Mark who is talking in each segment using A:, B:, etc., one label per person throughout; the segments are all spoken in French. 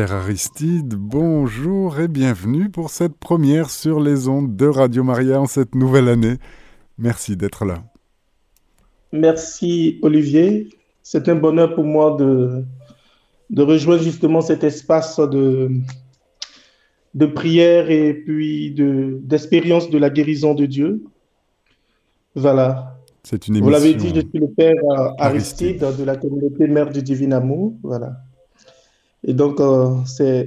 A: Père Aristide, bonjour et bienvenue pour cette première sur les ondes de Radio Maria en cette nouvelle année. Merci d'être là.
B: Merci Olivier. C'est un bonheur pour moi de, de rejoindre justement cet espace de, de prière et puis d'expérience de, la guérison de Dieu. Voilà.
A: C'est une émission.
B: Vous l'avez dit, je suis le Père Aristide, de la communauté Mère du Divin Amour. Voilà. Et donc, euh,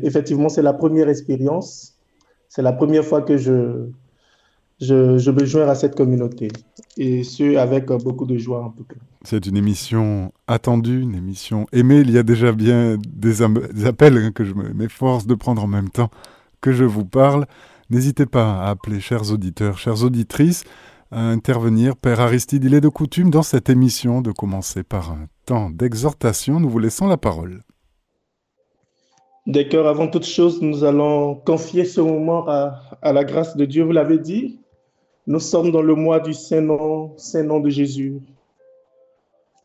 B: effectivement, c'est la première expérience. C'est la première fois que je, je, je, me joins à cette communauté. Et ce, avec euh, beaucoup de joie, en tout cas.
A: C'est une émission attendue, une émission aimée. Il y a déjà bien des, appels hein, que je m'efforce de prendre en même temps que je vous parle. N'hésitez pas à appeler, chers auditeurs, chères auditrices, à intervenir. Père Aristide, il est de coutume dans cette émission de commencer par un temps d'exhortation. Nous vous laissons la parole.
B: D'accord, avant toute chose, nous allons confier ce moment à, la grâce de Dieu. Vous l'avez dit, nous sommes dans le mois du Saint-Nom, Saint-Nom de Jésus.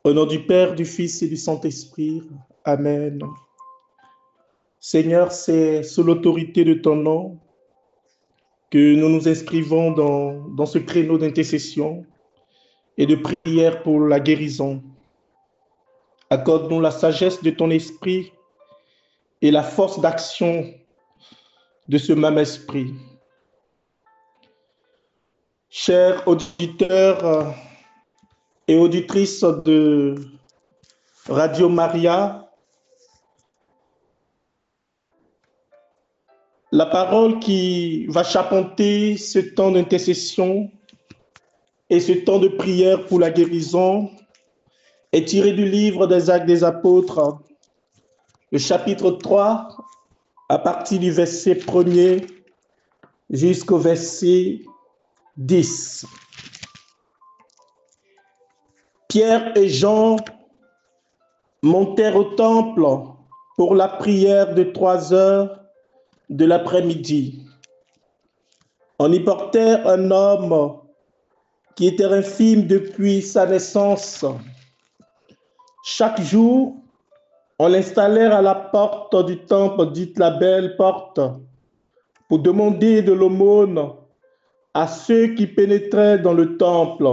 B: Au nom du Père, du Fils et du Saint-Esprit. Amen. Seigneur, c'est sous l'autorité de ton nom que nous nous inscrivons dans, dans ce créneau d'intercession et de prière pour la guérison. Accorde-nous la sagesse de ton esprit et la force d'action de ce même esprit. Chers auditeurs euh, et auditrices de Radio Maria, la parole qui va chapeauter ce temps d'intercession et ce temps de prière pour la guérison est tirée du livre des Actes des Apôtres, le chapitre 3, à partir du verset 1er jusqu'au verset 10. Pierre et Jean montèrent au temple pour la prière de trois heures de l'après-midi. On y portait un homme qui était infime depuis sa naissance. Chaque jour, on l'installèrent à la porte du temple, dite la belle porte, pour demander de l'aumône à ceux qui pénétraient dans le temple.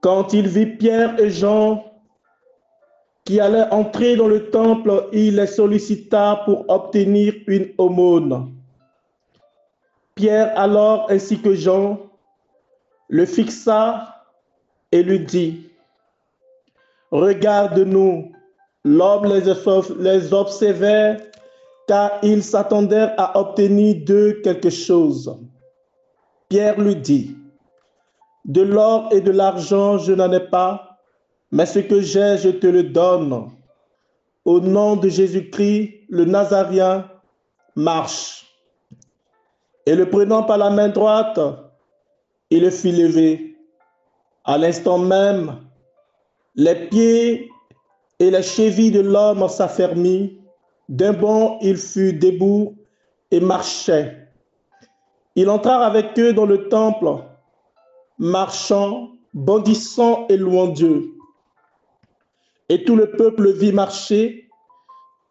B: Quand il vit Pierre et Jean qui allaient entrer dans le temple, il les sollicita pour obtenir une aumône. Pierre alors, ainsi que Jean, le fixa et lui dit, Regarde-nous. L'homme les, observait car ils s'attendèrent à obtenir d'eux quelque chose. Pierre lui dit, De l'or et de l'argent je n'en ai pas, mais ce que j'ai, je te le donne. Au nom de Jésus-Christ, le Nazarien, marche. Et le prenant par la main droite, il le fit lever. À l'instant même, les pieds et les chevilles de l'homme s'affermirent. D'un bond, il fut debout et marchait. Il entra avec eux dans le temple, marchant, bondissant et louant Dieu. Et tout le peuple vit marcher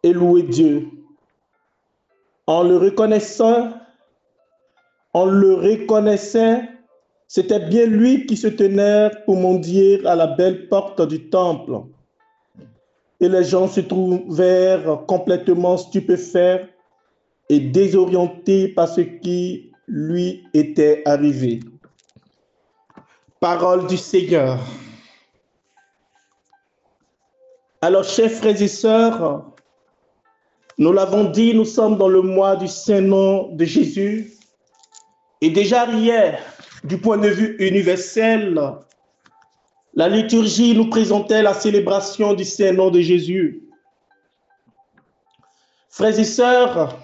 B: et louer Dieu. En le reconnaissant, en le reconnaissant c'était bien lui qui se tenait pour mendier à la belle porte du temple. Et les gens se trouvèrent complètement stupéfaits et désorientés par ce qui lui était arrivé. Parole du Seigneur. Alors, chers frères et sœurs, nous l'avons dit, nous sommes dans le mois du Saint-Nom de Jésus. Et déjà hier, du point de vue universel, la liturgie nous présentait la célébration du Saint-Nom de Jésus. Frères et sœurs,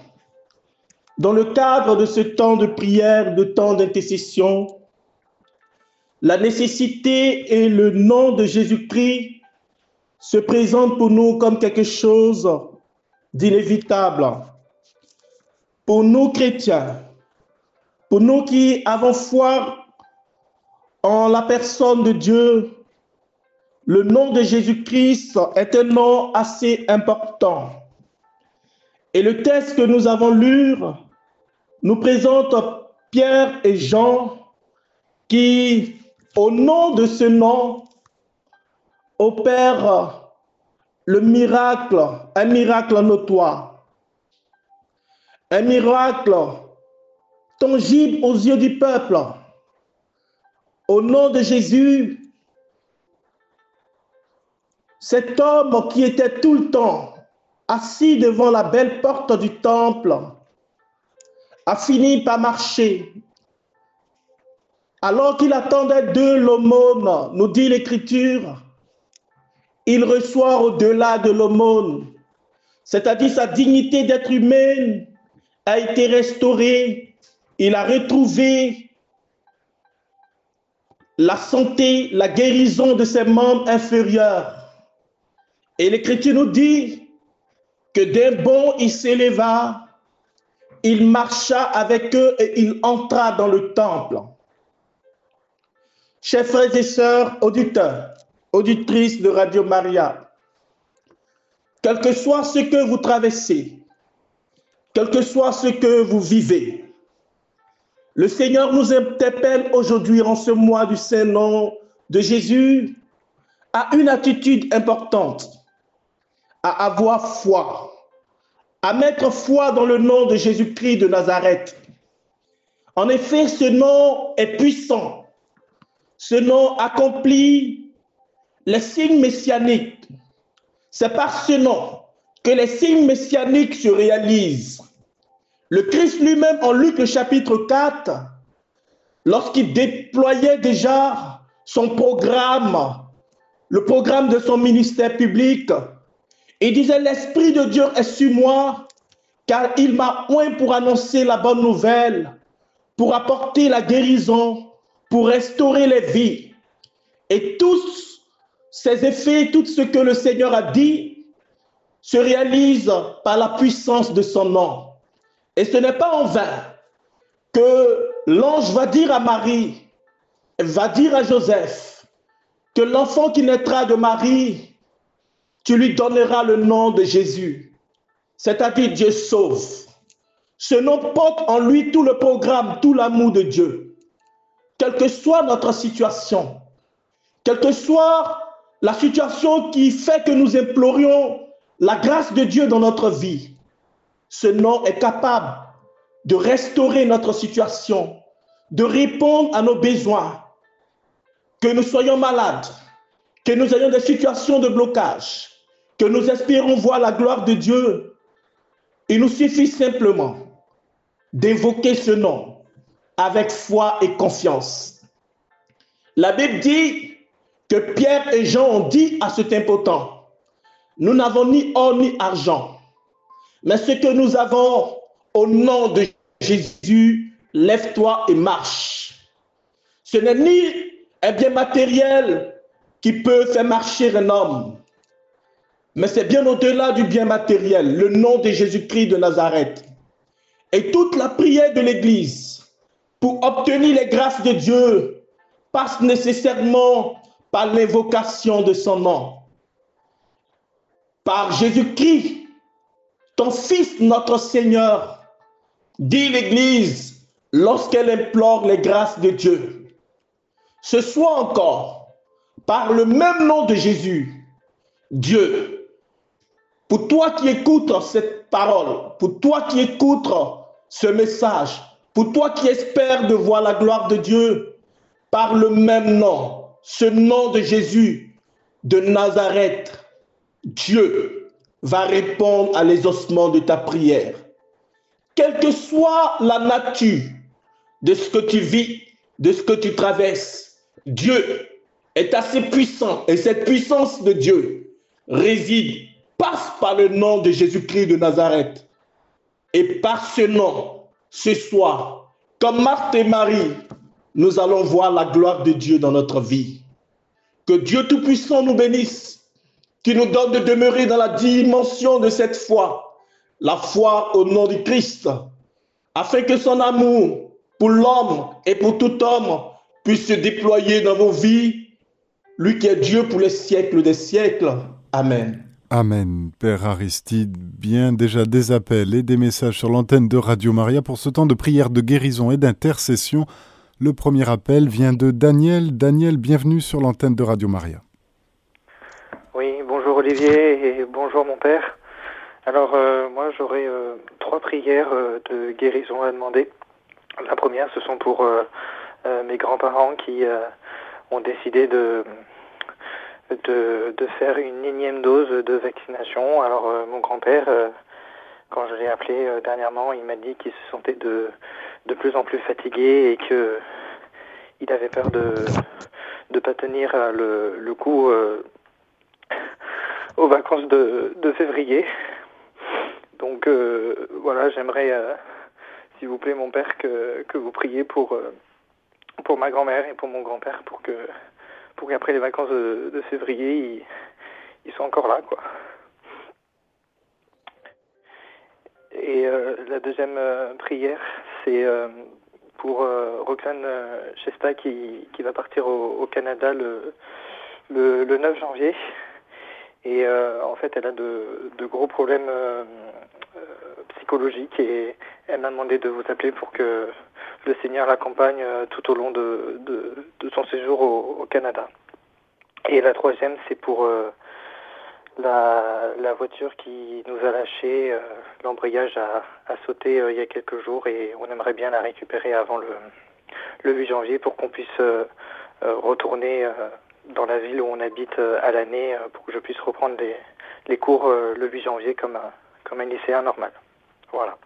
B: dans le cadre de ce temps de prière, de temps d'intercession, la nécessité et le nom de Jésus-Christ se présentent pour nous comme quelque chose d'inévitable. Pour nous chrétiens, nous qui avons foi en la personne de Dieu, le nom de Jésus-Christ est un nom assez important. Et le texte que nous avons lu nous présente Pierre et Jean qui, au nom de ce nom, opèrent le miracle, un miracle notoire, un miracle tangible aux yeux du peuple. Au nom de Jésus, cet homme qui était tout le temps assis devant la belle porte du temple a fini par marcher. Alors qu'il attendait de l'aumône, nous dit l'Écriture, il reçoit au-delà de l'aumône, c'est-à-dire sa dignité d'être humain a été restaurée, il a retrouvé la santé, la guérison de ses membres inférieurs. Et l'Écriture nous dit que d'un bond il s'éleva, il marcha avec eux et il entra dans le temple. Chers frères et sœurs, auditeurs, auditrices de Radio Maria, quel que soit ce que vous traversez, quel que soit ce que vous vivez, le Seigneur nous interpelle aujourd'hui en ce mois du Saint-Nom de Jésus à une attitude importante, à avoir foi, à mettre foi dans le nom de Jésus-Christ de Nazareth. En effet, ce nom est puissant. Ce nom accomplit les signes messianiques. C'est par ce nom que les signes messianiques se réalisent. Le Christ lui-même, en Luc le chapitre 4, lorsqu'il déployait déjà son programme, le programme de son ministère public, il disait, l'Esprit de Dieu est sur moi, car il m'a oint pour annoncer la bonne nouvelle, pour apporter la guérison, pour restaurer les vies. Et tous ces effets, tout ce que le Seigneur a dit, se réalise par la puissance de son nom. Et ce n'est pas en vain que l'ange va dire à Marie, va dire à Joseph, que l'enfant qui naîtra de Marie, tu lui donneras le nom de Jésus, c'est-à-dire Dieu sauve. Ce nom porte en lui tout le programme, tout l'amour de Dieu. Quelle que soit notre situation, quelle que soit la situation qui fait que nous implorions la grâce de Dieu dans notre vie, ce nom est capable de restaurer notre situation, de répondre à nos besoins, que nous soyons malades, que nous ayons des situations de blocage, que nous espérons voir la gloire de Dieu. Il nous suffit simplement d'évoquer ce nom avec foi et confiance. La Bible dit que Pierre et Jean ont dit à cet impotent, nous n'avons ni or ni argent, mais ce que nous avons au nom de Jésus, lève-toi et marche. Ce n'est ni un bien matériel qui peut faire marcher un homme, mais c'est bien au-delà du bien matériel, le nom de Jésus-Christ de Nazareth. Et toute la prière de l'Église pour obtenir les grâces de Dieu passe nécessairement par l'invocation de son nom. Par Jésus-Christ, ton Fils, notre Seigneur, dit l'Église lorsqu'elle implore les grâces de Dieu. Ce soit encore, par le même nom de Jésus, Dieu, pour toi qui écoutes cette parole, pour toi qui écoutes ce message, pour toi qui espères de voir la gloire de Dieu, par le même nom, ce nom de Jésus de Nazareth, Dieu va répondre à l'exaucement de ta prière. Quelle que soit la nature de ce que tu vis, de ce que tu traverses, Dieu est assez puissant et cette puissance de Dieu réside, passe par le nom de Jésus-Christ de Nazareth. Et par ce nom, ce soir, comme Marthe et Marie, nous allons voir la gloire de Dieu dans notre vie. Que Dieu Tout-Puissant nous bénisse qui nous donne de demeurer dans la dimension de cette foi, la foi au nom du Christ, afin que son amour pour l'homme et pour tout homme puisse se déployer dans vos vies, lui qui est Dieu pour les siècles des siècles. Amen.
A: Amen. Père Aristide, bien déjà des appels et des messages sur l'antenne de Radio Maria pour ce temps de prière de guérison et d'intercession. Le premier appel vient de Daniel. Daniel, bienvenue sur l'antenne de Radio Maria.
C: Oui, bonjour Olivier et bonjour mon père. Alors euh, moi j'aurais euh, trois prières euh, de guérison à demander. La première, ce sont pour mes grands-parents qui ont décidé de faire une énième dose de vaccination. Alors mon grand-père, quand je l'ai appelé dernièrement, il m'a dit qu'il se sentait de, plus en plus fatigué et que il avait peur de ne pas tenir le coup aux vacances de, de février. Donc voilà, j'aimerais, s'il vous plaît, mon père, que, que vous priez pour, pour ma grand-mère et pour mon grand-père pour que pour qu'après les vacances de, février, ils, sont encore là, quoi. Et euh, la deuxième euh, prière, c'est euh, pour Roxane Chesta qui, qui, va partir au, Canada le, le, 9 janvier. Et en fait, elle a de, gros problèmes psychologiques et elle m'a demandé de vous appeler pour que le Seigneur l'accompagne euh, tout au long de, son séjour au, Canada. Et la troisième, c'est pour euh, la, voiture qui nous a lâché. Euh, l'embrayage a, a, sauté il y a quelques jours et on aimerait bien la récupérer avant le, le 8 janvier pour qu'on puisse retourner dans la ville où on habite à l'année pour que je puisse reprendre les, les cours le 8 janvier comme, comme un lycéen normal. Voilà.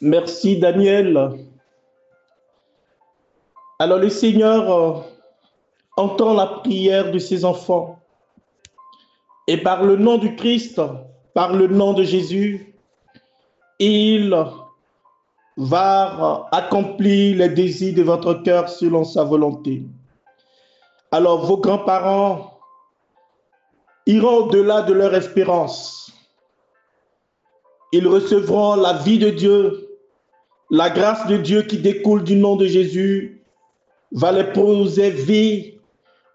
B: Merci Daniel. Alors le Seigneur euh, entend la prière de ses enfants. Et par le nom du Christ, par le nom de Jésus, il va accomplir les désirs de votre cœur selon sa volonté. Alors vos grands-parents iront au-delà de leur espérance. Ils recevront la vie de Dieu la grâce de Dieu qui découle du nom de Jésus va les préserver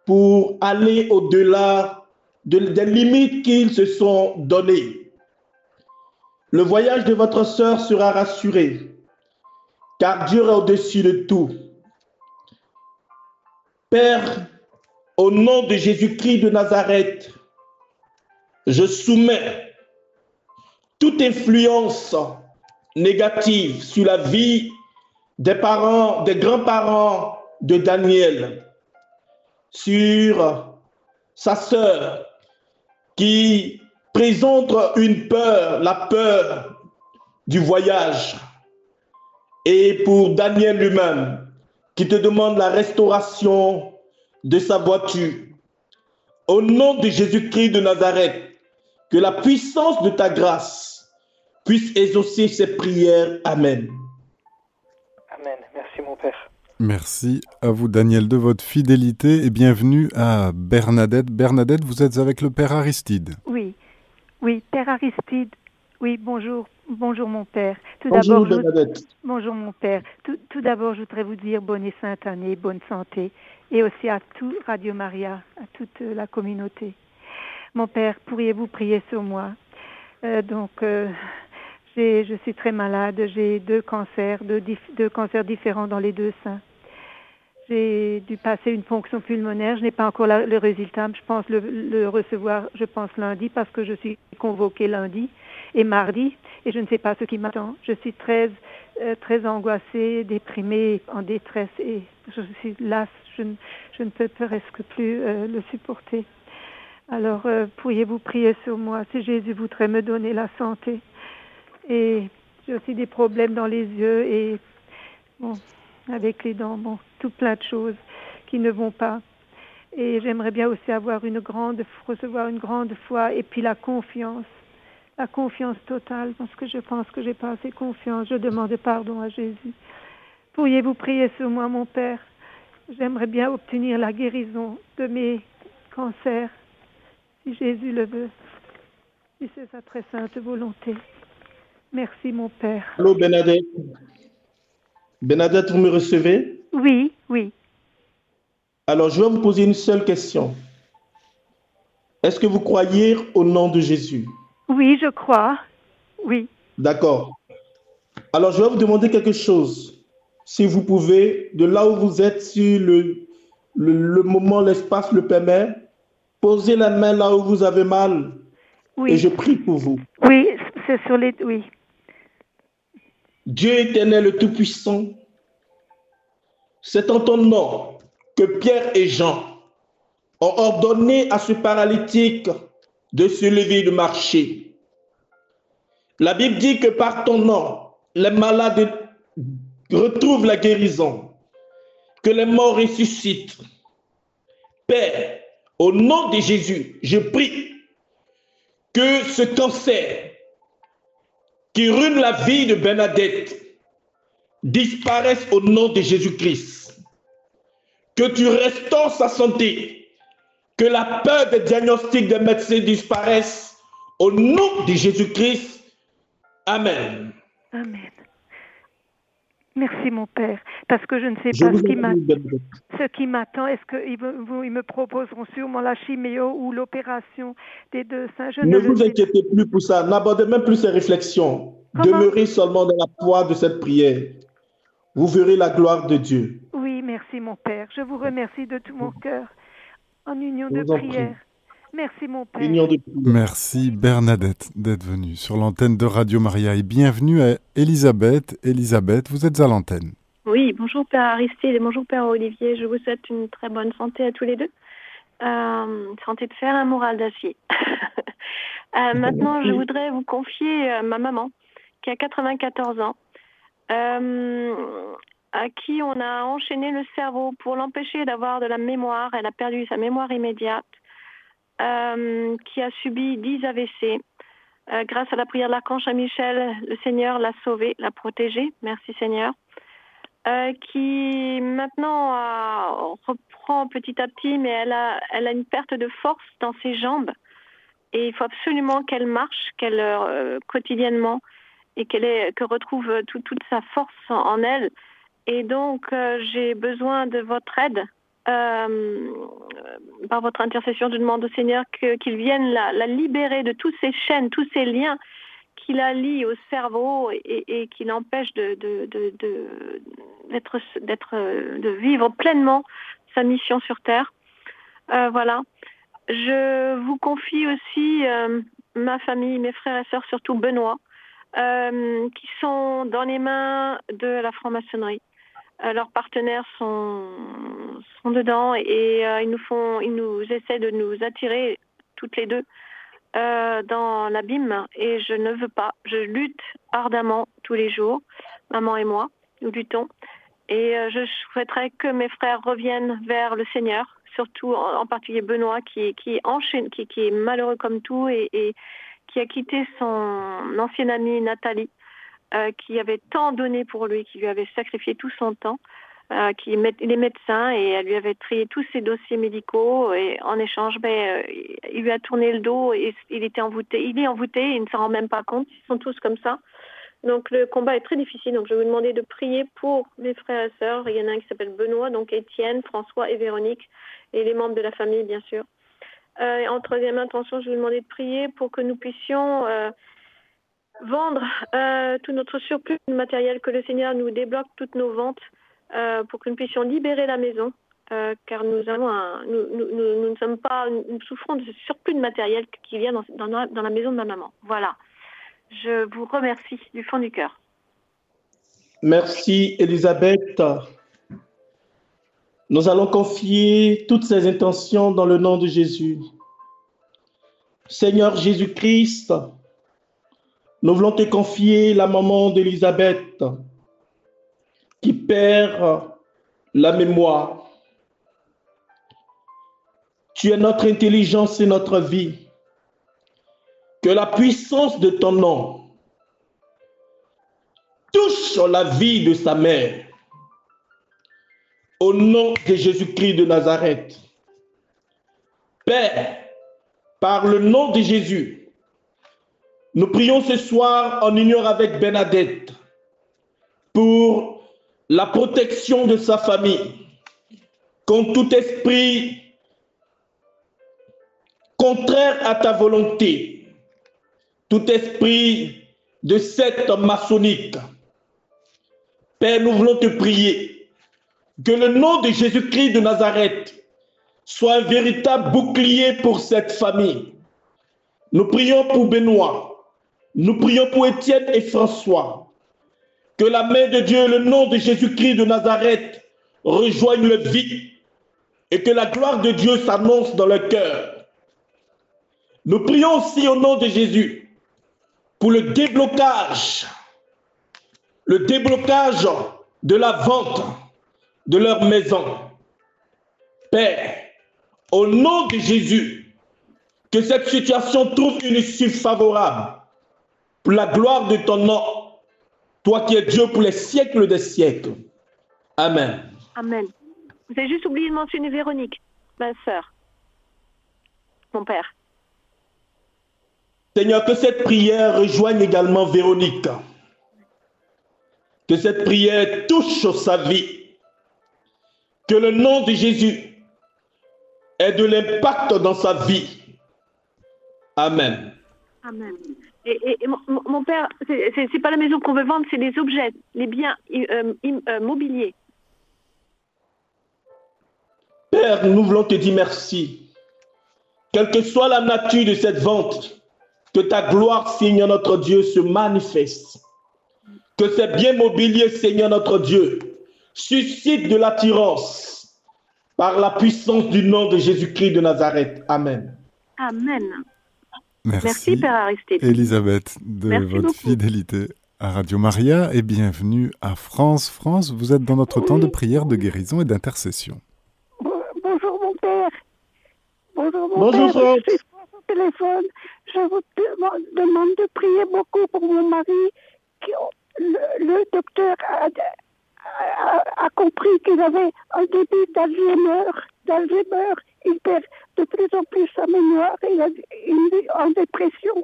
B: pour aller au-delà des limites qu'ils se sont données. Le voyage de votre sœur sera rassuré, car Dieu est au-dessus de tout. Père, au nom de Jésus-Christ de Nazareth, je soumets toute influence négative sur la vie des parents, des grands-parents de Daniel, sur sa sœur qui présente une peur, la peur du voyage, et pour Daniel lui-même, qui te demande la restauration de sa voiture. Au nom de Jésus-Christ de Nazareth, que la puissance de ta grâce puisse exaucer ses prières. Amen.
C: Amen. Merci mon Père.
A: Merci à vous Daniel de votre fidélité et bienvenue à Bernadette. Bernadette, vous êtes avec le Père Aristide.
D: Oui, oui, Père Aristide. Oui, bonjour, bonjour mon Père.
B: Tout bonjour Bernadette.
D: Bonjour mon Père. Tout, tout d'abord, je voudrais vous dire bonne et sainte année, bonne santé, et aussi à tout Radio Maria, à toute la communauté. Mon Père, pourriez-vous prier sur moi? Euh, Donc, euh, je suis très malade, j'ai deux cancers, deux, deux, cancers différents dans les deux seins. J'ai dû passer une fonction pulmonaire, je n'ai pas encore le résultat, je pense le, recevoir, je pense lundi, parce que je suis convoquée lundi et mardi, et je ne sais pas ce qui m'attend. Je suis très, euh, très angoissée, déprimée, en détresse, et je suis lasse, je, ne peux presque plus euh, le supporter. Alors, euh, pourriez-vous prier sur moi si Jésus voudrait me donner la santé? Et j'ai aussi des problèmes dans les yeux et bon, avec les dents, bon, tout plein de choses qui ne vont pas. Et j'aimerais bien aussi avoir une grande, recevoir une grande foi et puis la confiance, la confiance totale, parce que je pense que j'ai pas assez confiance. Je demande pardon à Jésus. Pourriez-vous prier sur moi, mon Père? J'aimerais bien obtenir la guérison de mes cancers, si Jésus le veut, si c'est sa très sainte volonté. Merci, mon Père.
B: Allô, Bernadette. Bernadette, vous me recevez?
D: Oui, oui.
B: Alors, je vais vous poser une seule question. Est-ce que vous croyez au nom de Jésus?
D: Oui, je crois. Oui.
B: D'accord. Alors, je vais vous demander quelque chose. Si vous pouvez, de là où vous êtes, si le, le, moment, l'espace le permet, posez la main là où vous avez mal.
D: Oui.
B: Et je prie pour vous.
D: Oui, c'est sur les. Oui.
B: Dieu éternel, le Tout-Puissant, c'est en ton nom que Pierre et Jean ont ordonné à ce paralytique de se lever et de marcher. La Bible dit que par ton nom, les malades retrouvent la guérison, que les morts ressuscitent. Père, au nom de Jésus, je prie que ce cancer qui ruine la vie de Bernadette disparaisse au nom de Jésus-Christ. Que tu restaures sa santé, que la peur des diagnostics des médecins disparaisse au nom de Jésus-Christ. Amen.
D: Amen. Merci mon Père, parce que je ne sais pas ce qui m'attend. Est-ce qu'ils me proposeront sûrement la chiméo ou l'opération des deux seins
B: Ne, vous inquiétez plus pour ça, n'abordez même plus ces réflexions. Demeurez seulement dans la foi de cette prière. Vous verrez la gloire de Dieu.
D: Oui, merci mon Père. Je vous remercie de tout mon cœur en union de prière. Merci mon Père.
A: Merci Bernadette d'être venue sur l'antenne de Radio Maria et bienvenue à Elisabeth. Elisabeth, vous êtes à l'antenne.
E: Oui, bonjour Père Aristide et bonjour Père Olivier. Je vous souhaite une très bonne santé à tous les deux. Euh, santé de fer, un moral d'acier. Euh, maintenant, je voudrais vous confier euh, ma maman qui a 94 ans, à qui on a enchaîné le cerveau pour l'empêcher d'avoir de la mémoire. Elle a perdu sa mémoire immédiate. Euh, qui a subi 10 AVC. Euh, grâce à la prière de l'archange Michel, le Seigneur l'a sauvée, l'a protégée. Merci Seigneur. Euh, qui maintenant reprend petit à petit, mais elle a, elle a une perte de force dans ses jambes. Et il faut absolument qu'elle marche, qu'elle quotidiennement, et qu'elle que retrouve toute sa force en elle. Et donc, j'ai besoin de votre aide euh, par votre intercession, je demande au Seigneur qu'il vienne la, libérer de toutes ces chaînes, tous ces liens qui la lient au cerveau et, qui l'empêchent de, de, vivre pleinement sa mission sur Terre. Euh, voilà. Je vous confie aussi euh, ma famille, mes frères et sœurs, surtout Benoît, qui sont dans les mains de la franc-maçonnerie. Euh, leurs partenaires sont, sont dedans et euh, ils nous font, ils nous essaient de nous attirer toutes les deux euh, dans l'abîme et je ne veux pas. Je lutte ardemment tous les jours, maman et moi, nous luttons. Et je souhaiterais que mes frères reviennent vers le Seigneur, surtout en, particulier Benoît qui, qui enchaîne, qui, qui est malheureux comme tout et, et qui a quitté son ancienne amie Nathalie euh, qui avait tant donné pour lui, qui lui avait sacrifié tout son temps, euh, qui est médecin et elle lui avait trié tous ses dossiers médicaux et en échange, ben, euh, il lui a tourné le dos et il était envoûté. Il est envoûté, il ne s'en rend même pas compte. Ils sont tous comme ça. Donc le combat est très difficile. Donc je vais vous demander de prier pour mes frères et sœurs. Il y en a un qui s'appelle Benoît, donc Étienne, François et Véronique, et les membres de la famille, bien sûr. en troisième intention, je vais vous demander de prier pour que nous puissions vendre euh, tout notre surplus matériel, que le Seigneur nous débloque toutes nos ventes euh, pour que nous puissions libérer la maison, euh, car nous, avons nous, ne sommes pas, nous souffrons de ce surplus de matériel qui vient dans, dans, dans la maison de ma maman. Voilà. Je vous remercie du fond du cœur.
B: Merci Elisabeth. Nous allons confier toutes ces intentions dans le nom de Jésus. Seigneur Jésus-Christ, nous voulons te confier la maman d'Elisabeth qui perd la mémoire. Tu es notre intelligence et notre vie. Que la puissance de ton nom touche la vie de sa mère. Au nom de Jésus-Christ de Nazareth. Père, par le nom de Jésus, nous prions ce soir en union avec Bernadette pour la protection de sa famille contre tout esprit contraire à ta volonté, tout esprit de secte maçonnique. Père, nous voulons te prier que le nom de Jésus-Christ de Nazareth soit un véritable bouclier pour cette famille. Nous prions pour Benoît, nous prions pour Étienne et François. Que la main de Dieu, le nom de Jésus-Christ de Nazareth rejoigne le vie et que la gloire de Dieu s'annonce dans le cœur. Nous prions aussi au nom de Jésus pour le déblocage, le déblocage de la vente de leur maison. Père, au nom de Jésus, que cette situation trouve une issue favorable pour la gloire de ton nom, toi qui es Dieu pour les siècles des siècles. Amen.
E: Amen. Vous avez juste oublié de mentionner Véronique, ma sœur, mon père.
B: Seigneur, que cette prière rejoigne également Véronique. Que cette prière touche sa vie. Que le nom de Jésus ait de l'impact dans sa vie. Amen.
E: Amen. Et, et, et mon, mon, père, c'est pas la maison qu'on veut vendre, c'est les objets, les biens euh, euh, mobiliers.
B: Père, nous voulons te dire merci. Quelle que soit la nature de cette vente, que ta gloire, Seigneur notre Dieu, se manifeste. Que ces biens mobiliers, Seigneur notre Dieu, suscitent de l'attirance par la puissance du nom de Jésus-Christ de Nazareth. Amen.
E: Amen.
A: Merci,
E: Merci Père Aristide.
A: Elisabeth, de
E: Merci
A: votre
E: beaucoup.
A: fidélité à Radio Maria et bienvenue à France. France, vous êtes dans notre temps de prière, de guérison et d'intercession.
F: Bon- Bonjour mon père. Bonjour mon
B: Bonjour,
F: père. Je suis au téléphone. Je vous demande, demande de prier beaucoup pour mon mari. Qui, le, le docteur a, a- a compris qu'il avait un début d'Alzheimer. d'Alzheimer. Il perd de plus en plus sa mémoire. Il, a, il est en dépression.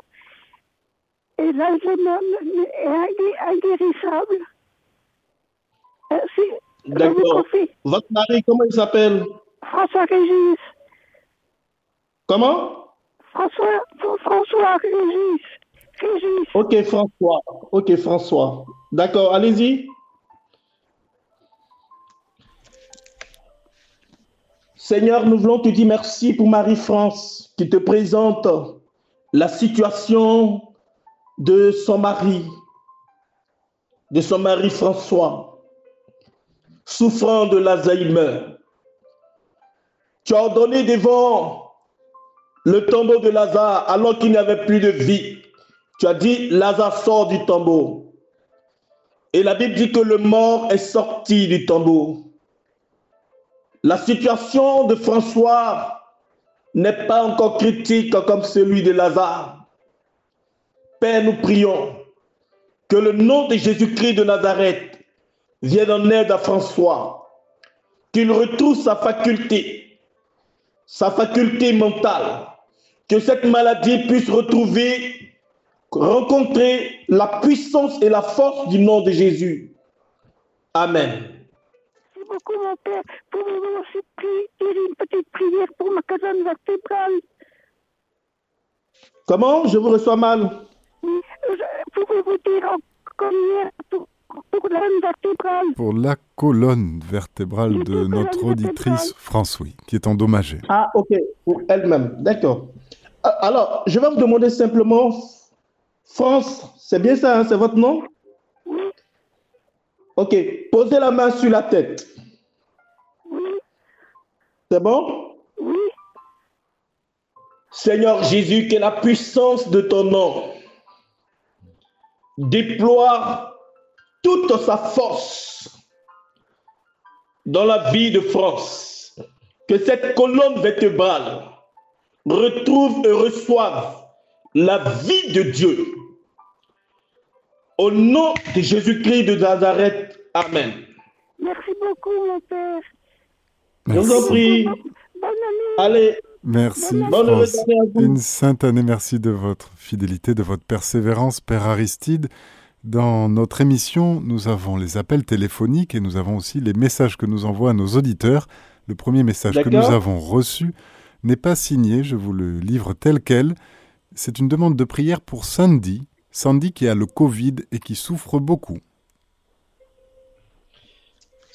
F: Et l'Alzheimer est ingui- inguérissable. Merci.
B: D'accord. Votre mari, comment il s'appelle?
F: François Régis.
B: Comment?
F: François, François Régis. Régis.
B: Ok, François. Ok, François. D'accord, allez-y. Seigneur, nous voulons te dire merci pour Marie-France qui te présente la situation de son mari, de son mari François, souffrant de l'Alzheimer. Tu as ordonné devant le tombeau de Lazare alors qu'il n'y avait plus de vie. Tu as dit, Lazare sort du tombeau. Et la Bible dit que le mort est sorti du tombeau. La situation de François n'est pas encore critique comme celui de Lazare. Père, nous prions que le nom de Jésus-Christ de Nazareth vienne en aide à François, qu'il retrouve sa faculté, sa faculté mentale, que cette maladie puisse retrouver rencontrer la puissance et la force du nom de Jésus. Amen.
F: Beaucoup, mon père. Prier, dire une petite prière pour ma colonne vertébrale
B: Comment Je vous reçois mal.
F: Oui, je- Pouvez-vous dire pour, pour la colonne vertébrale?
A: Pour la colonne vertébrale de notre auditrice oui, qui est endommagée.
B: Ah, ok, pour elle-même. D'accord. Ah, Alors, je vais vous demander simplement, France, c'est bien ça, hein, c'est votre nom?
F: Oui,
B: Ok, posez la main sur la tête. C'est bon?
F: Oui.
B: Seigneur Jésus, que la puissance de ton nom déploie toute sa force dans la vie de France. Que cette colonne vertébrale retrouve et reçoive la vie de Dieu. Au nom de Jésus-Christ de Nazareth, Amen.
F: Merci beaucoup, mon père.
B: Je vous en prie.
F: Bonne année.
B: Allez,
A: Merci,
B: bonne
A: France.
B: année à vous.
A: Une sainte année, merci de votre fidélité, de votre persévérance, Père Aristide. Dans notre émission, nous avons les appels téléphoniques et nous avons aussi les messages que nous envoient nos auditeurs. Le premier message que nous avons reçu n'est pas signé, je vous le livre tel quel. C'est une demande de prière pour Sandy, Sandy qui a le Covid et qui souffre beaucoup.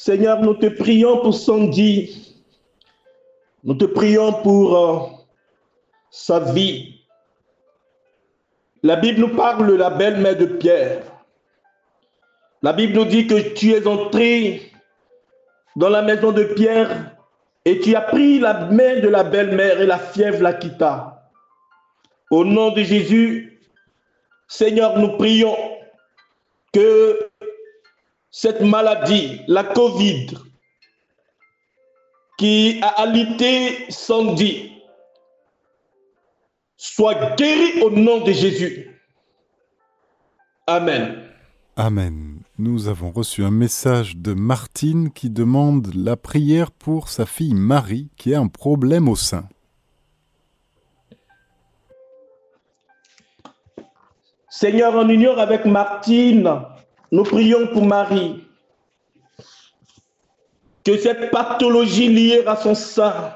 B: Seigneur, nous te prions pour Sandy. Nous te prions pour euh, sa vie. La Bible nous parle de la belle-mère de Pierre. La Bible nous dit que tu es entré dans la maison de Pierre et tu as pris la main de la belle-mère et la fièvre la quitta. Au nom de Jésus, Seigneur, nous prions que cette maladie, la Covid, qui a alité Sandy, soit guérie au nom de Jésus. Amen.
A: Amen. Nous avons reçu un message de Martine qui demande la prière pour sa fille Marie qui a un problème au sein.
B: Seigneur, en union avec Martine, nous prions pour Marie. Que cette pathologie liée à son sein,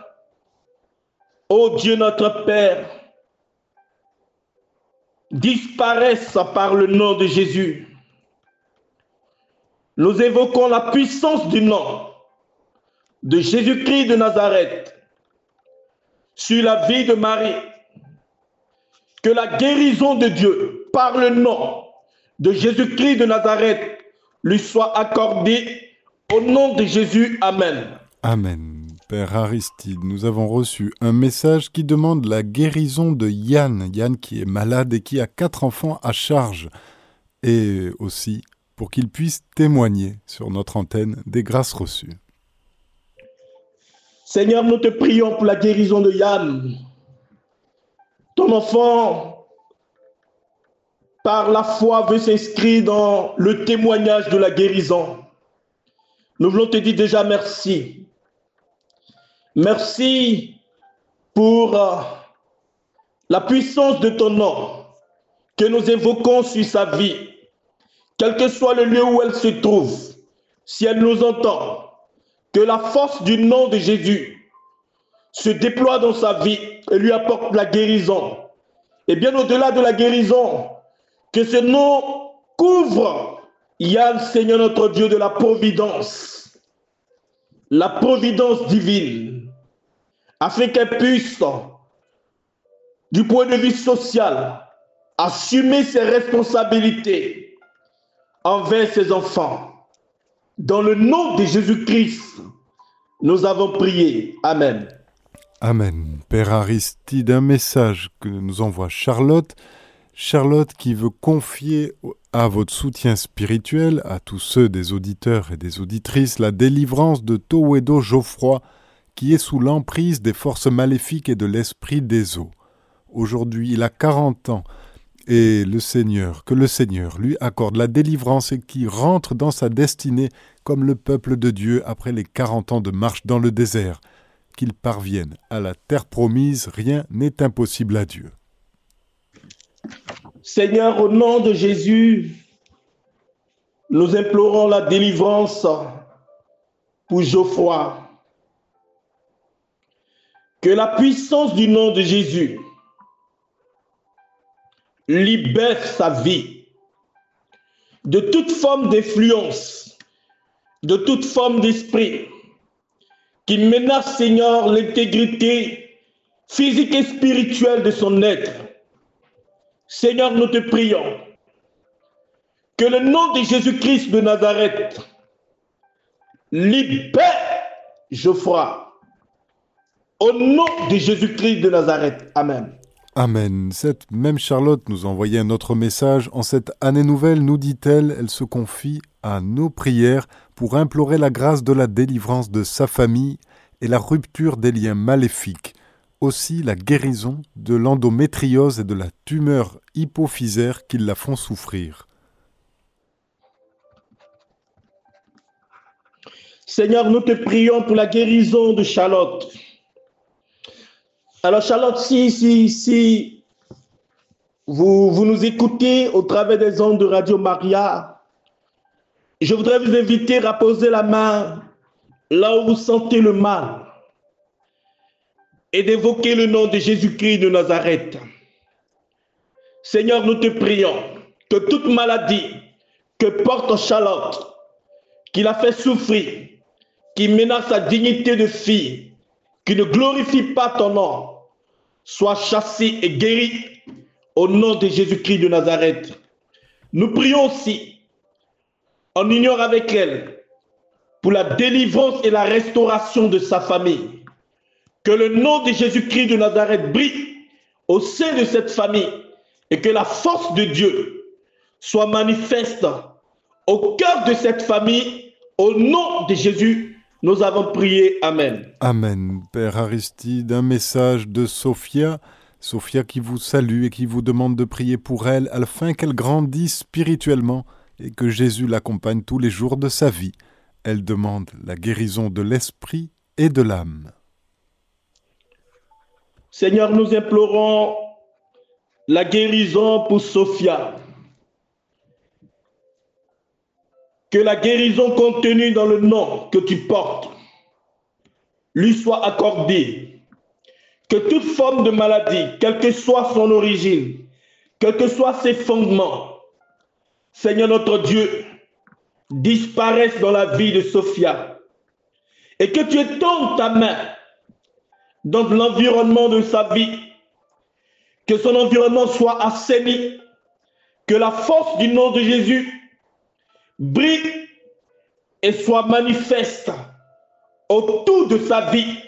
B: ô Dieu notre Père, disparaisse par le nom de Jésus. Nous évoquons la puissance du nom de Jésus-Christ de Nazareth sur la vie de Marie. Que la guérison de Dieu par le nom de Jésus-Christ de Nazareth lui soit accordée au nom de Jésus. Amen.
A: Amen. Père Aristide, nous avons reçu un message qui demande la guérison de Yann. Yann qui est malade et qui a quatre enfants à charge. Et aussi pour qu'il puisse témoigner sur notre antenne des grâces reçues.
B: Seigneur, nous te prions pour la guérison de Yann. Ton enfant, par la foi, veut s'inscrire dans le témoignage de la guérison. Nous voulons te dire déjà merci. Merci pour euh, la puissance de ton nom que nous évoquons sur sa vie quel que soit le lieu où elle se trouve, si elle nous entend, que la force du nom de Jésus se déploie dans sa vie et lui apporte la guérison. Et bien au-delà de la guérison, que ce nom couvre Yann, Seigneur notre Dieu, de la providence, la providence divine, afin qu'elle puisse, du point de vue social, assumer ses responsabilités envers ses enfants. Dans le nom de Jésus-Christ, nous avons prié. Amen.
A: Amen. Père Aristide, un message que nous envoie Charlotte. Charlotte qui veut confier à votre soutien spirituel, à tous ceux des auditeurs et des auditrices, la délivrance de Towedo Geoffroy, qui est sous l'emprise des forces maléfiques et de l'esprit des eaux. Aujourd'hui, il a 40 ans et le Seigneur, que le Seigneur lui accorde la délivrance et qui rentre dans sa destinée comme le peuple de Dieu après les quarante ans de marche dans le désert. Qu'il parvienne à la terre promise, rien n'est impossible à Dieu.
B: Seigneur, au nom de Jésus, nous implorons la délivrance pour Geoffroy. Que la puissance du nom de Jésus libère sa vie de toute forme d'influence, de toute forme d'esprit qui menace, Seigneur, l'intégrité physique et spirituelle de son être. Seigneur, nous te prions que le nom de Jésus-Christ de Nazareth libère Geoffroy. Au nom de Jésus-Christ de Nazareth. Amen.
A: Amen. Cette même Charlotte nous envoyait un autre message. En cette année nouvelle, nous dit-elle, elle se confie à nos prières pour implorer la grâce de la délivrance de sa famille et la rupture des liens maléfiques, aussi la guérison de l'endométriose et de la tumeur hypophysaire qui la font souffrir.
B: Seigneur, nous te prions pour la guérison de Charlotte. Alors Charlotte, si, si, si vous, vous nous écoutez au travers des ondes de Radio Maria, je voudrais vous inviter à poser la main là où vous sentez le mal. Et d'évoquer le nom de Jésus-Christ de Nazareth. Seigneur, nous te prions que toute maladie que porte Charlotte, qui l'a fait souffrir, qui menace sa dignité de fille, qui ne glorifie pas ton nom, soit chassée et guérie au nom de Jésus-Christ de Nazareth. Nous prions aussi, en union avec elle, pour la délivrance et la restauration de sa famille. Que le nom de Jésus-Christ de Nazareth brille au sein de cette famille et que la force de Dieu soit manifeste au cœur de cette famille. Au nom de Jésus, nous avons prié. Amen.
A: Amen. Père Aristide, un message de Sophia. Sophia qui vous salue et qui vous demande de prier pour elle afin qu'elle grandisse spirituellement et que Jésus l'accompagne tous les jours de sa vie. Elle demande la guérison de l'esprit et de l'âme.
B: Seigneur, nous implorons la guérison pour Sophia. Que la guérison contenue dans le nom que tu portes lui soit accordée. Que toute forme de maladie, quelle que soit son origine, quels que soient ses fondements, Seigneur notre Dieu, disparaisse dans la vie de Sophia. Et que tu étends ta main dans l'environnement de sa vie, que son environnement soit assaini, que la force du nom de Jésus brille et soit manifeste autour de sa vie,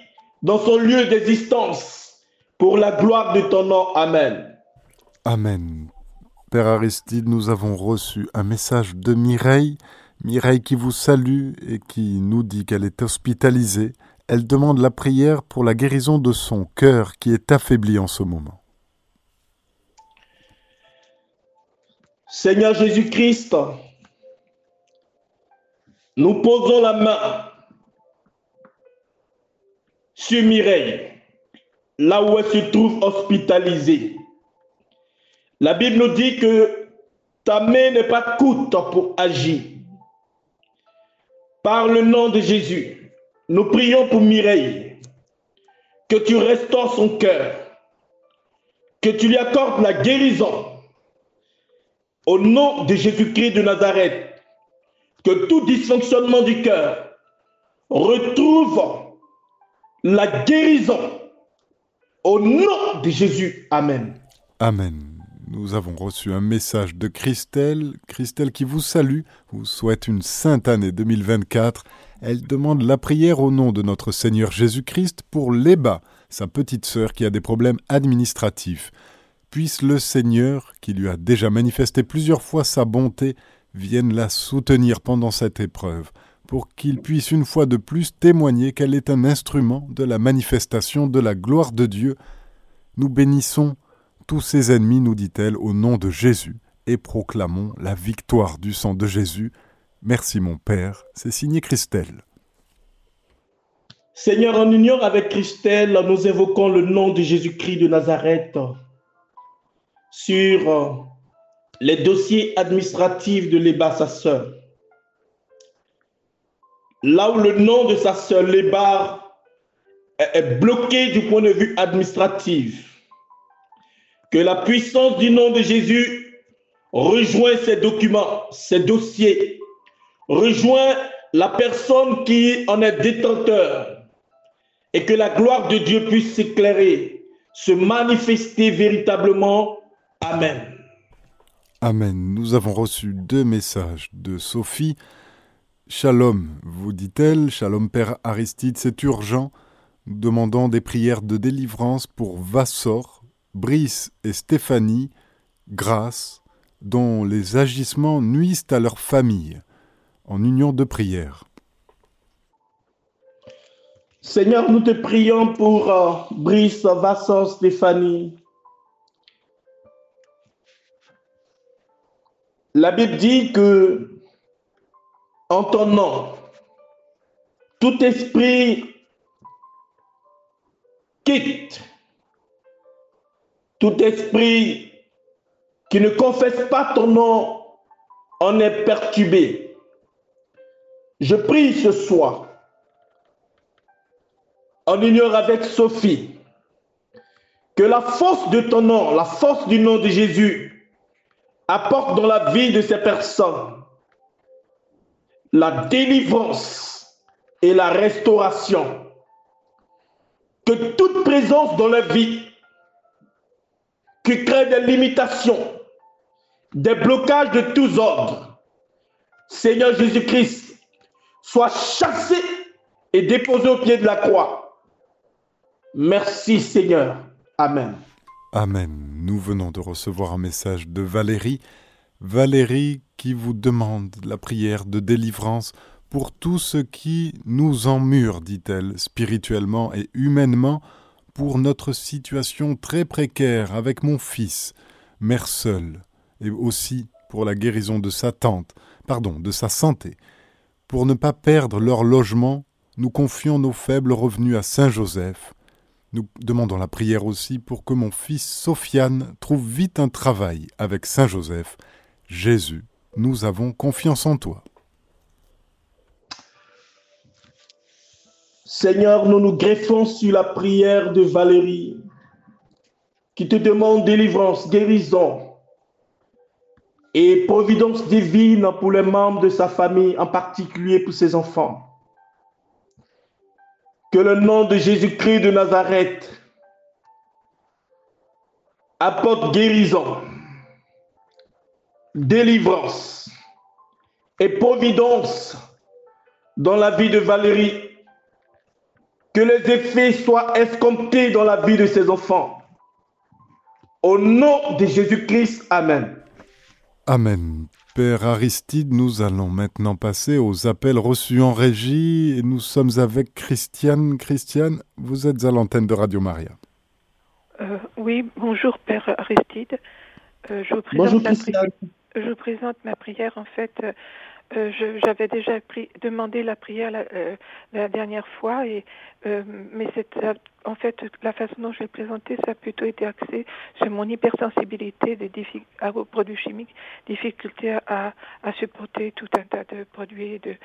B: dans son lieu d'existence, pour la gloire de ton nom. Amen.
A: Amen. Père Aristide, nous avons reçu un message de Mireille, Mireille qui vous salue et qui nous dit qu'elle est hospitalisée. Elle demande la prière pour la guérison de son cœur qui est affaibli en ce moment.
B: Seigneur Jésus-Christ, nous posons la main sur Mireille, là où elle se trouve hospitalisée. La Bible nous dit que ta main n'est pas courte pour agir. Par le nom de Jésus, nous prions pour Mireille, que tu restaures son cœur, que tu lui accordes la guérison. Au nom de Jésus-Christ de Nazareth, que tout dysfonctionnement du cœur retrouve la guérison. Au nom de Jésus. Amen.
A: Amen. Nous avons reçu un message de Christelle. Christelle qui vous salue, vous souhaite une sainte année 2024. Elle demande la prière au nom de notre Seigneur Jésus-Christ pour Léba, sa petite sœur qui a des problèmes administratifs. Puisse le Seigneur, qui lui a déjà manifesté plusieurs fois sa bonté, vienne la soutenir pendant cette épreuve, pour qu'il puisse une fois de plus témoigner qu'elle est un instrument de la manifestation de la gloire de Dieu. Nous bénissons tous ses ennemis, nous dit-elle, au nom de Jésus, et proclamons la victoire du sang de Jésus. Merci mon Père, c'est signé Christelle.
B: Seigneur, en union avec Christelle, nous évoquons le nom de Jésus-Christ de Nazareth sur les dossiers administratifs de Léba, sa sœur. Là où le nom de sa sœur Léba est bloqué du point de vue administratif, que la puissance du nom de Jésus rejoint ces documents, ces dossiers, rejoint la personne qui en est détenteur et que la gloire de Dieu puisse s'éclairer, se manifester véritablement. Amen.
A: Amen. Nous avons reçu deux messages de Sophie. Shalom, vous dit-elle, Shalom Père Aristide, c'est urgent. Nous demandons des prières de délivrance pour Vassor, Brice et Stéphanie, grâce, dont les agissements nuisent à leur famille, en union de prière.
B: Seigneur, nous te prions pour euh, Brice, Vincent, Stéphanie. La Bible dit que, en ton nom, tout esprit quitte tout esprit qui ne confesse pas ton nom en est perturbé. Je prie ce soir, en union avec Sophie, Que la force de ton nom, la force du nom de Jésus, apporte dans la vie de ces personnes la délivrance et la restauration. Que toute présence dans la vie qui crée des limitations, des blocages de tous ordres, Seigneur Jésus-Christ, soit chassé et déposé au pied de la croix. Merci Seigneur. Amen.
A: Amen. Nous venons de recevoir un message de Valérie. Valérie qui vous demande la prière de délivrance pour tout ce qui nous emmure, dit-elle, spirituellement et humainement, pour notre situation très précaire avec mon fils, mère seule, et aussi pour la guérison de sa tante, pardon, de sa santé. Pour ne pas perdre leur logement, nous confions nos faibles revenus à Saint Joseph. Nous demandons la prière aussi pour que mon fils Sofiane trouve vite un travail avec Saint Joseph. Jésus, nous avons confiance en toi.
B: Seigneur, nous nous greffons sur la prière de Valérie qui te demande délivrance, guérison et providence divine pour les membres de sa famille, en particulier pour ses enfants. Que le nom de Jésus-Christ de Nazareth apporte guérison, délivrance et providence dans la vie de Valérie. Que les effets soient escomptés dans la vie de ses enfants. Au nom de Jésus-Christ, Amen.
A: Amen. Père Aristide, nous allons maintenant passer aux appels reçus en régie et nous sommes avec Christiane. Christiane, vous êtes à l'antenne de Radio Maria.
G: Euh, oui, bonjour Père Aristide. Euh, je, vous
B: Bonjour
G: présente je vous présente ma prière. En fait, euh, j'avais déjà pri- demandé la prière la, euh, la dernière fois, et, euh, mais c'est euh, en fait la façon dont je l'ai présentée, ça a plutôt été axé sur mon hypersensibilité des aux produits chimiques, difficulté à, supporter tout un tas de produits et, de,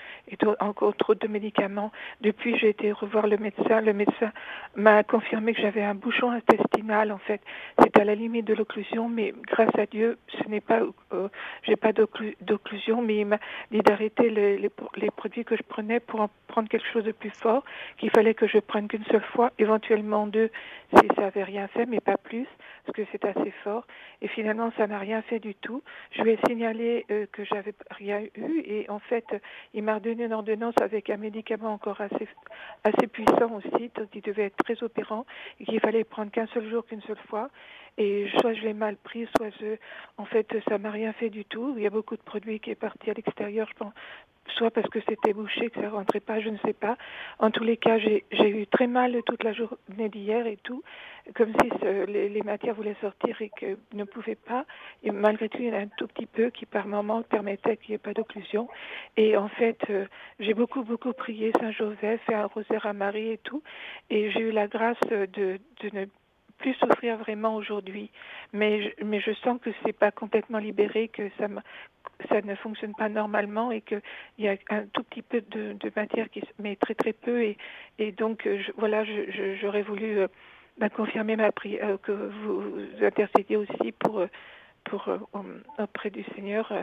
G: encore trop de médicaments. Depuis, j'ai été revoir le médecin. Le médecin m'a confirmé que j'avais un bouchon intestinal. En fait, c'est à la limite de l'occlusion, mais grâce à Dieu, ce n'est pas, euh, j'ai pas d'occlu- d'occlusion, mais il m'a dit d'arrêter les, les, les produits que je prenais pour en prendre quelque chose de plus fort, qu'il fallait que je prenne qu'une seule fois, éventuellement deux, si ça avait rien fait, mais pas plus, parce que c'est assez fort. Et finalement, ça n'a rien fait du tout. Je lui ai signalé euh, que j'avais rien eu, et en fait, il m'a donné une ordonnance avec un médicament encore assez, assez puissant aussi, donc il devait être très opérant, et qu'il fallait prendre qu'un seul jour, qu'une seule fois. Et soit je l'ai mal pris, soit je, en fait, ça m'a rien fait du tout. Il y a beaucoup de produits qui est parti à l'extérieur, je pense, soit parce que c'était bouché, que ça rentrait pas, je ne sais pas. En tous les cas, j'ai eu très mal toute la journée d'hier et tout, comme si les, matières voulaient sortir et que ne pouvaient pas. Et malgré tout, il y en a un tout petit peu qui par moment permettait qu'il n'y ait pas d'occlusion. Et en fait, euh, j'ai beaucoup, beaucoup prié Saint Joseph, fait un rosaire à Marie et tout. Et j'ai eu la grâce de, ne plus souffrir vraiment aujourd'hui. Mais je, sens que c'est pas complètement libéré, que ça ça ne fonctionne pas normalement et qu'il y a un tout petit peu de, matière qui mais très très peu et, donc euh, voilà j'aurais voulu euh, bah, confirmer ma prière que vous, intercédiez aussi pour euh, pour euh, auprès du Seigneur euh,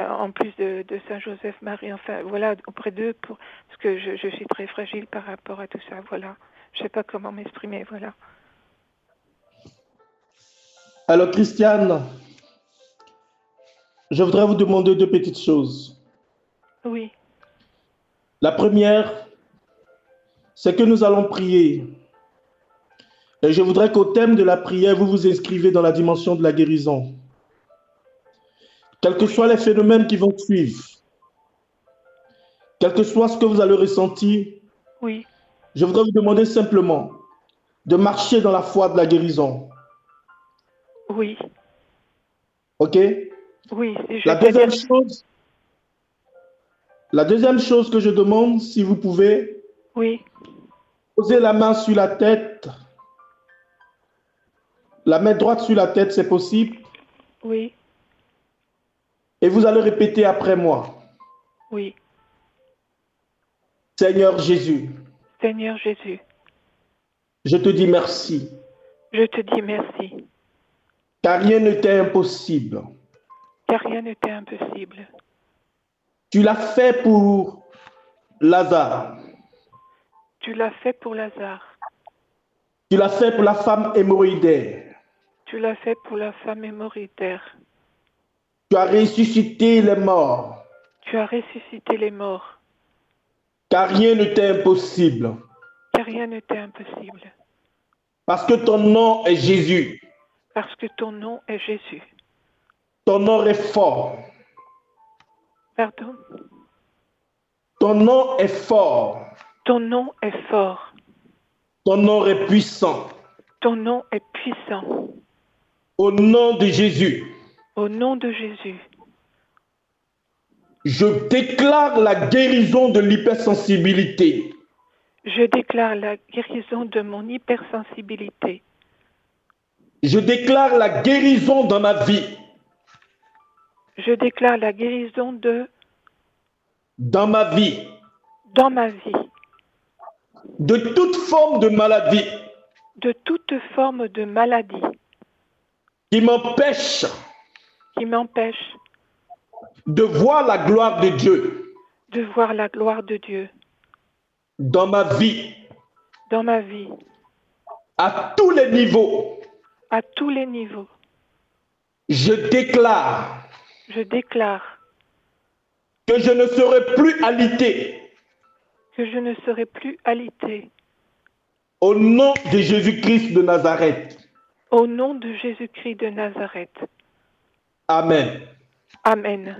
G: euh, en plus de, Saint Joseph Marie enfin voilà auprès d'eux parce que je, je suis très fragile par rapport à tout ça voilà. Je sais pas comment m'exprimer voilà.
B: Alors, Christiane, je voudrais vous demander deux petites choses.
G: oui
B: La première, c'est que nous allons prier. Et je voudrais qu'au thème de la prière, vous vous inscrivez dans la dimension de la guérison. Quels que soient les phénomènes qui vont suivre, quel que soit ce que vous allez ressentir,
G: oui
B: je voudrais vous demander simplement de marcher dans la foi de la guérison.
G: oui
B: OK?
G: Oui et je
B: La deuxième
G: dire-
B: chose, la deuxième chose que je demande, si vous pouvez,
G: oui
B: Posez la main sur la tête. La main droite sur la tête, c'est possible?
G: oui
B: Et vous allez répéter après moi.
G: oui
B: Seigneur Jésus,
G: Seigneur Jésus
B: je te dis merci
G: Je te dis merci,
B: car rien ne t'est impossible.
G: Car rien ne t'est impossible.
B: Tu l'as fait pour Lazare.
G: Tu l'as fait pour Lazare.
B: Tu l'as fait pour la femme hémorroïdaire.
G: Tu l'as fait pour la femme hémorroïdaire.
B: Tu as ressuscité les morts,
G: Tu as ressuscité les morts,
B: car rien ne t'est impossible.
G: car rien ne t'est impossible.
B: Parce que ton nom est Jésus.
G: Parce que ton nom est Jésus.
B: Ton nom est fort.
G: Pardon?
B: Ton nom est fort.
G: Ton nom est fort.
B: Ton nom est puissant.
G: Ton nom est puissant.
B: Au nom de Jésus,
G: Au nom de Jésus,
B: je déclare la guérison de l'hypersensibilité.
G: je déclare la guérison de mon hypersensibilité.
B: Je déclare la guérison dans ma vie.
G: Je déclare la guérison de
B: Dans ma vie.
G: dans ma vie.
B: De toute forme de maladie.
G: De toute forme de maladie.
B: Qui m'empêche.
G: Qui m'empêche.
B: De voir la gloire de Dieu.
G: De voir la gloire de Dieu.
B: Dans ma vie.
G: Dans ma vie.
B: À tous les niveaux.
G: à tous les niveaux.
B: Je déclare
G: Je déclare
B: que je ne serai plus alité
G: que je ne serai plus alité
B: au nom de Jésus-Christ de Nazareth.
G: au nom de Jésus-Christ de Nazareth.
B: Amen.
G: Amen.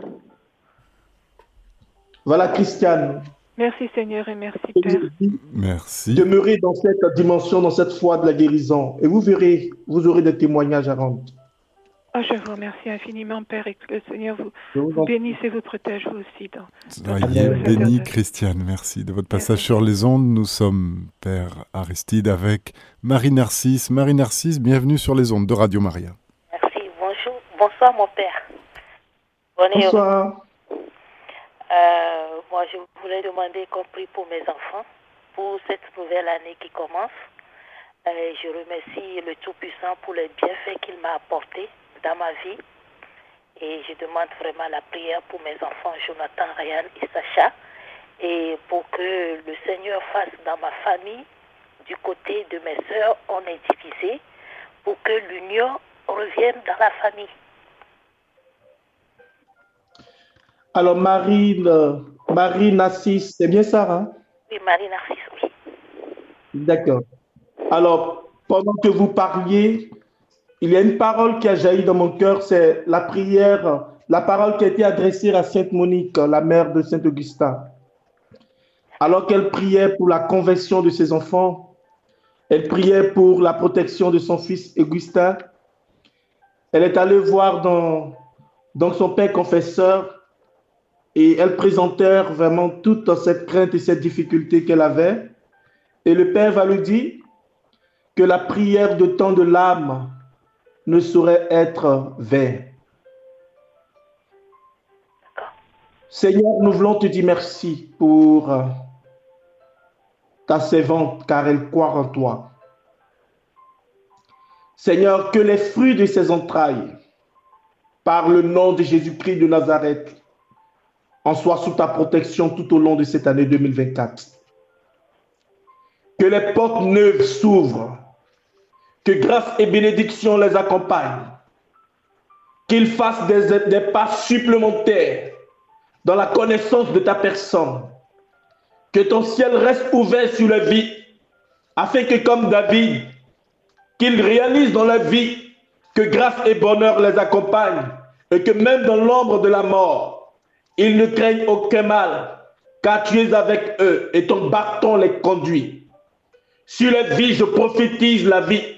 B: Voilà, Christiane.
G: Merci Seigneur et merci Père.
A: Merci.
B: Demeurez dans cette dimension, dans cette foi de la guérison, et vous verrez, vous aurez des témoignages à rendre.
G: Oh, je vous remercie infiniment Père et que le Seigneur vous, bénisse et vous protège vous aussi. Dans...
A: Soyez
B: Amen.
A: bénie, Christiane. Merci de votre passage sur les ondes. Nous sommes Père Aristide avec Marie Narcisse. Marie Narcisse, bienvenue sur les ondes de Radio Maria.
H: Merci. Bonjour. Bonsoir, mon père. Bonne
B: Bonsoir.
H: Euh, moi, je voulais demander qu'on prie pour mes enfants, pour cette nouvelle année qui commence. Euh, je remercie le Tout-Puissant pour les bienfaits qu'il m'a apportés dans ma vie. Et je demande vraiment la prière pour mes enfants, Jonathan, Ryan et Sacha. Et pour que le Seigneur fasse dans ma famille, du côté de mes sœurs, on est divisé, pour que l'union revienne dans la famille.
B: Alors, Marine, Marie Nassis, c'est bien ça, hein?
H: Oui, Marie Narcisse, oui.
B: D'accord. Alors, pendant que vous parliez, il y a une parole qui a jailli dans mon cœur, c'est la prière, la parole qui a été adressée à Sainte Monique, la mère de Saint Augustin. Alors qu'elle priait pour la conversion de ses enfants, elle priait pour la protection de son fils Augustin. Elle est allée voir dans, son père confesseur et elle présentait vraiment toute cette crainte et cette difficulté qu'elle avait. Et le Père va lui dire que la prière de temps de l'âme ne saurait être vaine. Seigneur, nous voulons te dire merci pour ta servante, car elle croit en toi. Seigneur, que les fruits de ses entrailles, par le nom de Jésus-Christ de Nazareth, en soient sous ta protection tout au long de cette année 2024 que les portes neuves s'ouvrent, que grâce et bénédiction les accompagnent, qu'ils fassent des, pas supplémentaires dans la connaissance de ta personne, que ton ciel reste ouvert sur la vie, afin que comme David, qu'ils réalisent dans la vie que grâce et bonheur les accompagnent, et que même dans l'ombre de la mort, ils ne craignent aucun mal, car tu es avec eux et ton bâton les conduit. Sur les vies, je prophétise la vie.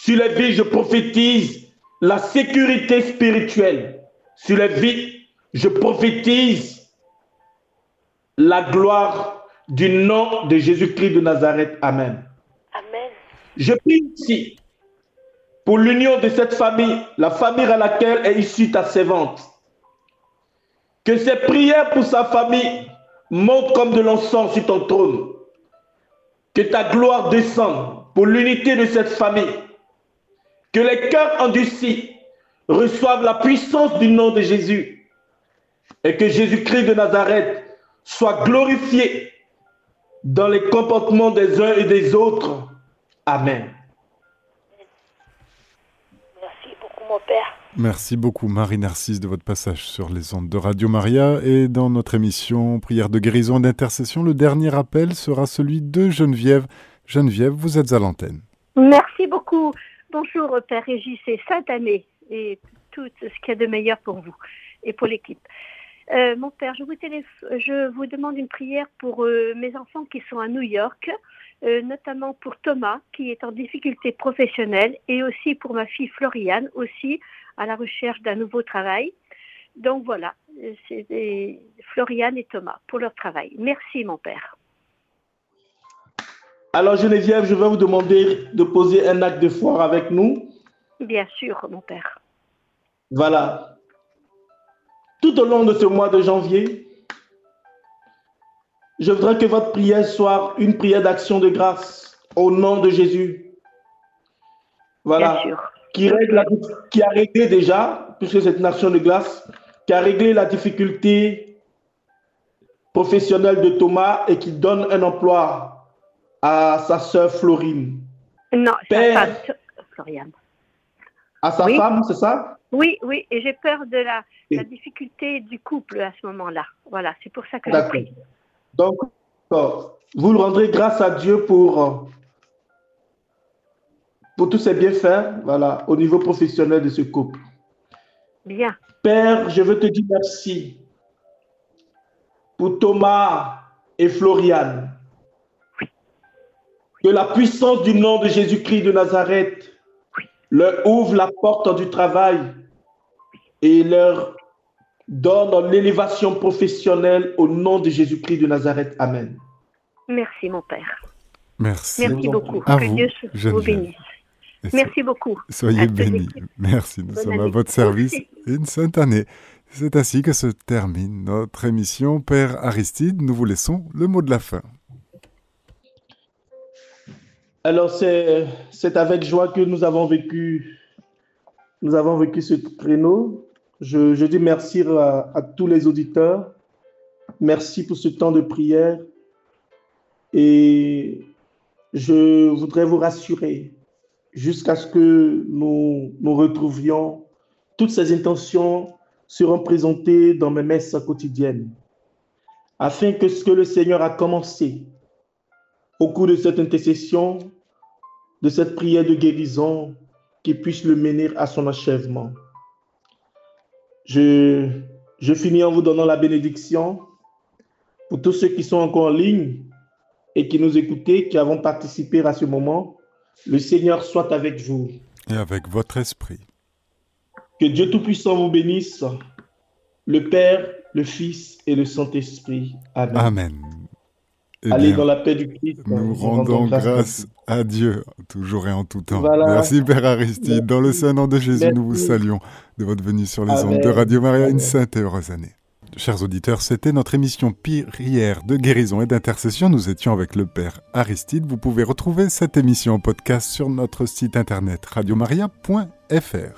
B: Sur les vies, je prophétise la sécurité spirituelle. Sur les vies, je prophétise la gloire du nom de Jésus-Christ de Nazareth. Amen.
H: Amen.
B: Je prie ici pour l'union de cette famille, la famille à laquelle est issue ta servante. Que ces prières pour sa famille montent comme de l'encens sur ton trône. Que ta gloire descende pour l'unité de cette famille. Que les cœurs endurcis reçoivent la puissance du nom de Jésus et que Jésus-Christ de Nazareth soit glorifié dans les comportements des uns et des autres. Amen.
H: Merci beaucoup, mon Père.
A: Merci beaucoup Marie Narcisse de votre passage sur les ondes de Radio Maria et dans notre émission Prière de guérison et d'intercession, le dernier appel sera celui de Geneviève. Geneviève, vous êtes à l'antenne.
I: Merci beaucoup. Bonjour Père Régis et Sainte Année et tout ce qu'il y a de meilleur pour vous et pour l'équipe. Euh, mon Père, je vous, je vous, demande une prière pour euh, mes enfants qui sont à New York, euh, notamment pour Thomas qui est en difficulté professionnelle et aussi pour ma fille Floriane aussi à la recherche d'un nouveau travail. Donc voilà, c'est Floriane et Thomas pour leur travail. Merci mon Père.
B: Alors Geneviève, je vais vous demander de poser un acte de foi avec nous.
I: Bien sûr, mon Père.
B: Voilà. Tout au long de ce mois de janvier, je voudrais que votre prière soit une prière d'action de grâce au nom de Jésus. Voilà. Qui, règle qui a réglé déjà, puisque c'est une action de grâce, qui a réglé la difficulté professionnelle de Thomas et qui donne un emploi à sa sœur Florine.
I: Non, Père, Floriane.
B: À sa femme, c'est ça?
I: Oui, oui, et j'ai peur de la, la, difficulté du couple à ce moment-là. Voilà, c'est pour ça que je prie.
B: Donc, vous le rendrez grâce à Dieu pour, pour tous ces bienfaits, voilà, au niveau professionnel de ce couple.
I: Bien.
B: Père, je veux te dire merci pour Thomas et Floriane. Que la puissance du nom de Jésus-Christ de Nazareth leur ouvre la porte du travail et leur donne l'élévation professionnelle au nom de Jésus-Christ de Nazareth. Amen.
I: Merci, mon Père.
A: Merci.
I: Merci beaucoup. que Dieu vous bénisse. Merci beaucoup.
A: Soyez bénis. Merci. Nous sommes à votre service. Une sainte année. C'est ainsi que se termine notre émission. Père Aristide, nous vous laissons le mot de la fin.
B: Alors, c'est avec joie que nous avons vécu, nous avons vécu ce créneau. Je, dis merci à, à, tous les auditeurs. Merci pour ce temps de prière. Et je voudrais vous rassurer jusqu'à ce que nous nous retrouvions. Toutes ces intentions seront présentées dans mes messes quotidiennes afin que ce que le Seigneur a commencé au cours de cette intercession, de cette prière de guérison, qui puisse le mener à son achèvement. Je, je finis en vous donnant la bénédiction pour tous ceux qui sont encore en ligne et qui nous écoutaient, qui avons participé à ce moment. Le Seigneur soit avec vous.
A: Et avec votre esprit.
B: Que Dieu Tout-Puissant vous bénisse, le Père, le Fils et le Saint-Esprit. Amen.
A: Amen.
B: Eh Allez dans la paix du Christ.
A: Nous rendons grâce, à Dieu, toujours et en tout temps. Merci Père Aristide. Dans le Saint-Nom de Jésus, nous vous saluons de votre venue sur les ondes de Radio Maria. Une sainte et heureuse année. Chers auditeurs, c'était notre émission Prière de guérison et d'intercession. Nous étions avec le Père Aristide. Vous pouvez retrouver cette émission en podcast sur notre site internet radiomaria.fr.